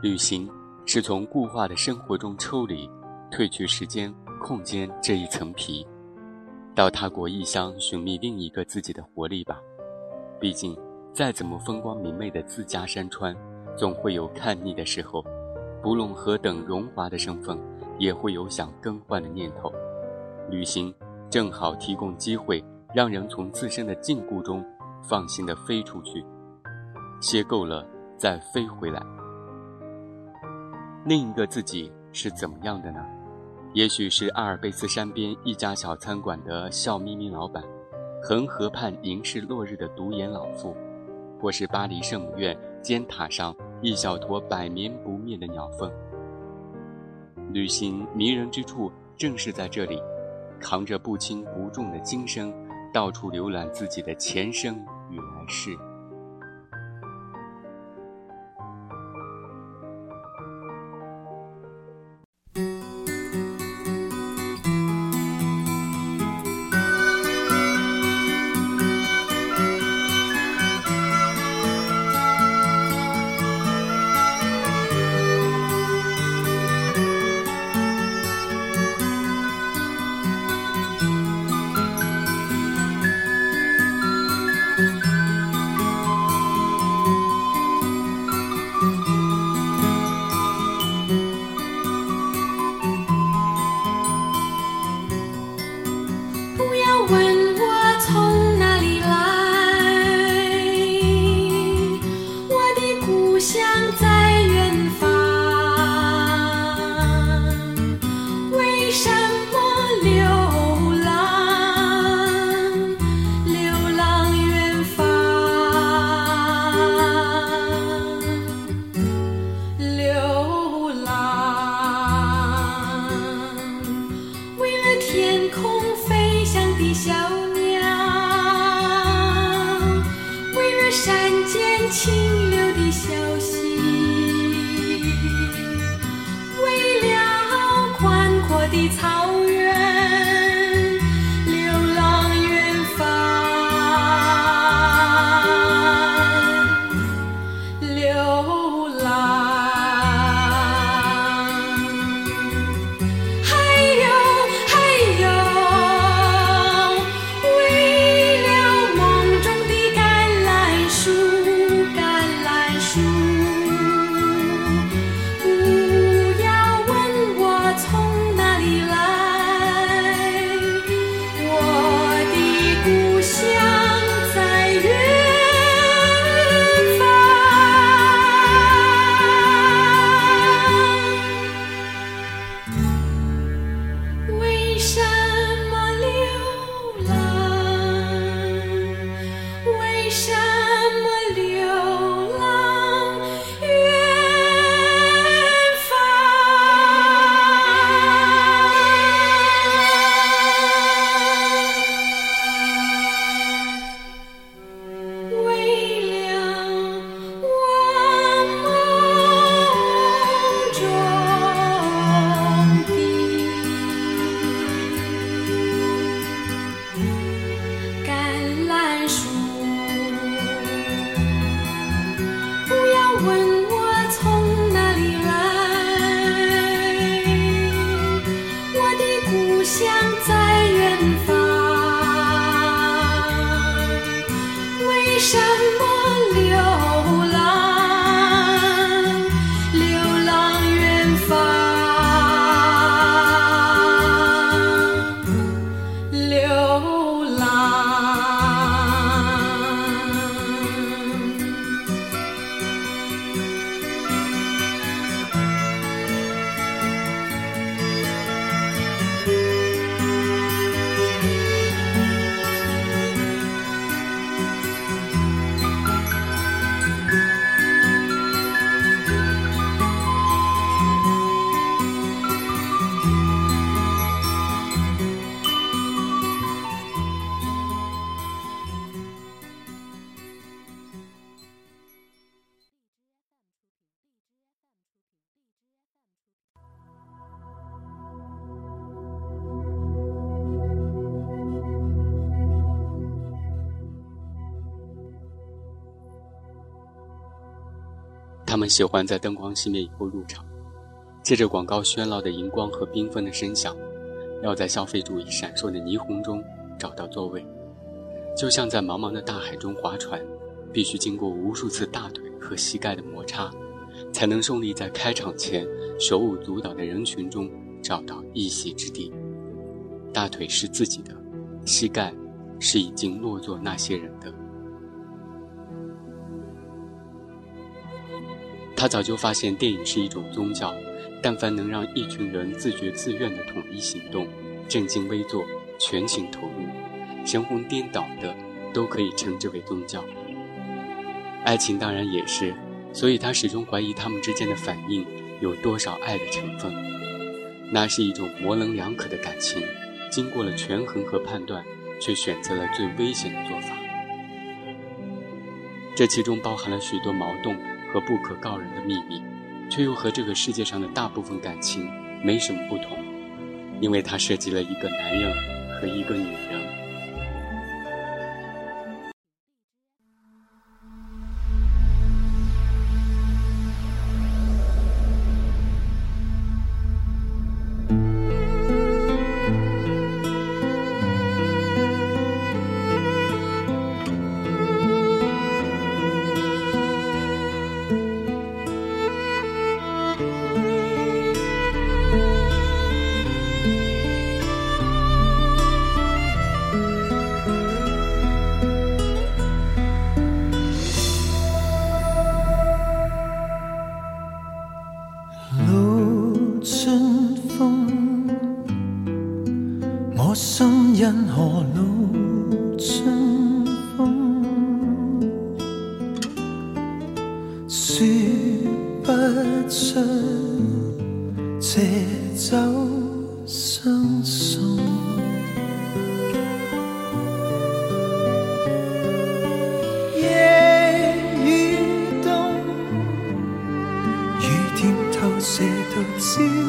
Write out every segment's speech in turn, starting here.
旅行是从固化的生活中抽离，褪去时间、空间这一层皮，到他国异乡寻觅另一个自己的活力吧。毕竟，再怎么风光明媚的自家山川，总会有看腻的时候。不论何等荣华的身份，也会有想更换的念头。旅行正好提供机会，让人从自身的禁锢中放心的飞出去，歇够了再飞回来。另一个自己是怎么样的呢？也许是阿尔卑斯山边一家小餐馆的笑眯眯老板，恒河畔凝视落日的独眼老妇，或是巴黎圣母院尖塔上。一小坨百年不灭的鸟粪。旅行迷人之处正是在这里，扛着不轻不重的今生，到处浏览自己的前生与来世。们喜欢在灯光熄灭以后入场，借着广告喧闹的荧光和缤纷的声响，要在消费主义闪烁的霓虹中找到座位，就像在茫茫的大海中划船，必须经过无数次大腿和膝盖的摩擦，才能顺利在开场前手舞足蹈的人群中找到一席之地。大腿是自己的，膝盖是已经落座那些人的。他早就发现电影是一种宗教，但凡能让一群人自觉自愿的统一行动，正襟危坐，全情投入，神魂颠倒的，都可以称之为宗教。爱情当然也是，所以他始终怀疑他们之间的反应有多少爱的成分。那是一种模棱两可的感情，经过了权衡和判断，却选择了最危险的做法。这其中包含了许多矛盾。和不可告人的秘密，却又和这个世界上的大部分感情没什么不同，因为它涉及了一个男人和一个女人。因何路春风说不出借酒相送夜雨冻雨点透射到肩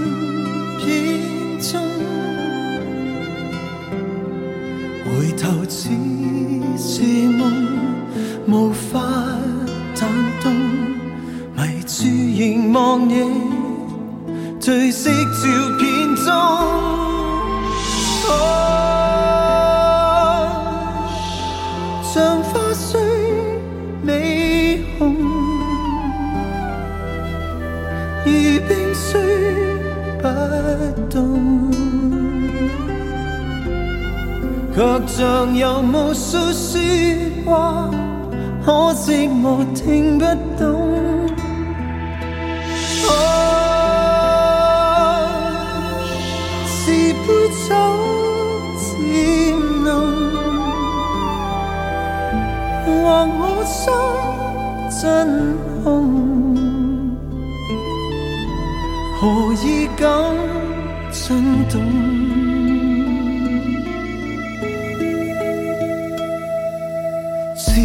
像有无数说话可惜我听不懂？啊是杯酒渐浓或我心真空何以感震动照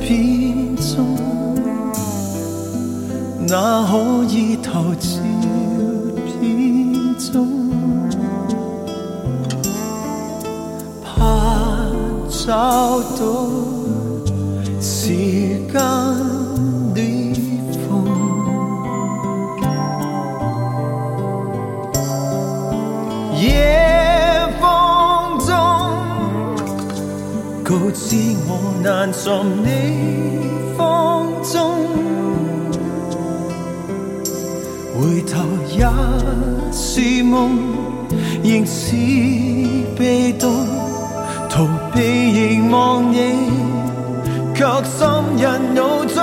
片中，哪可以投照片中？怕找到。时间告知我难寻你芳踪，回头也是梦，仍是被动，逃避凝望你。却深印脑中，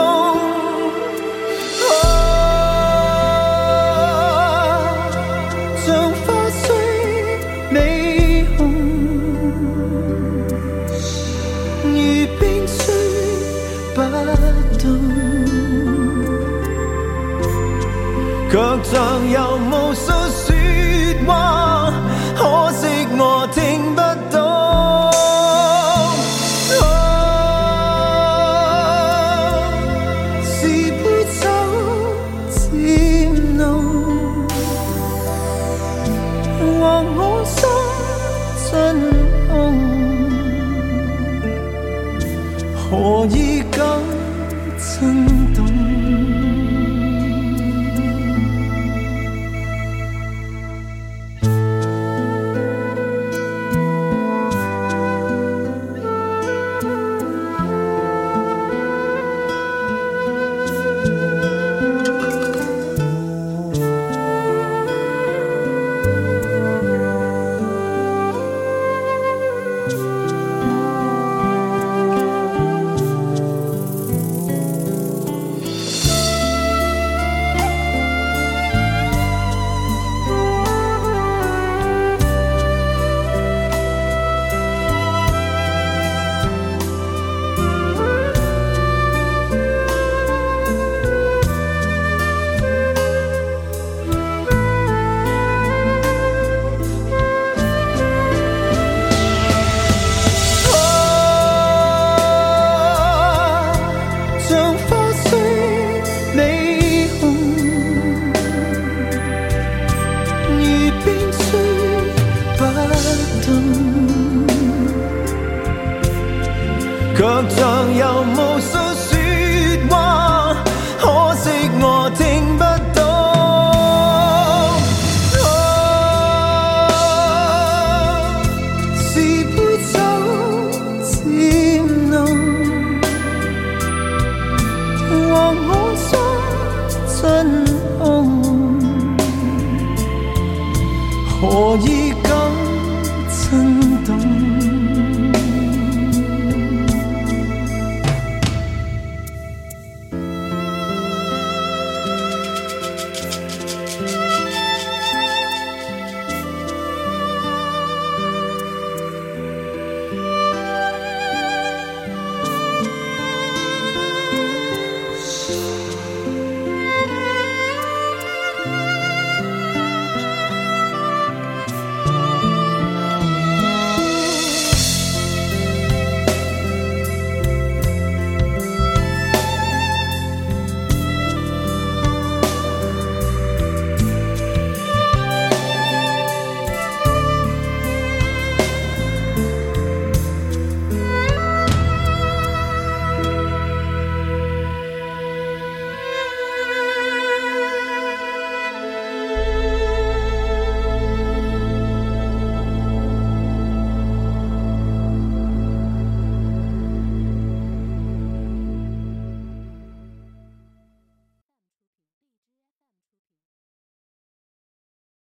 却像有无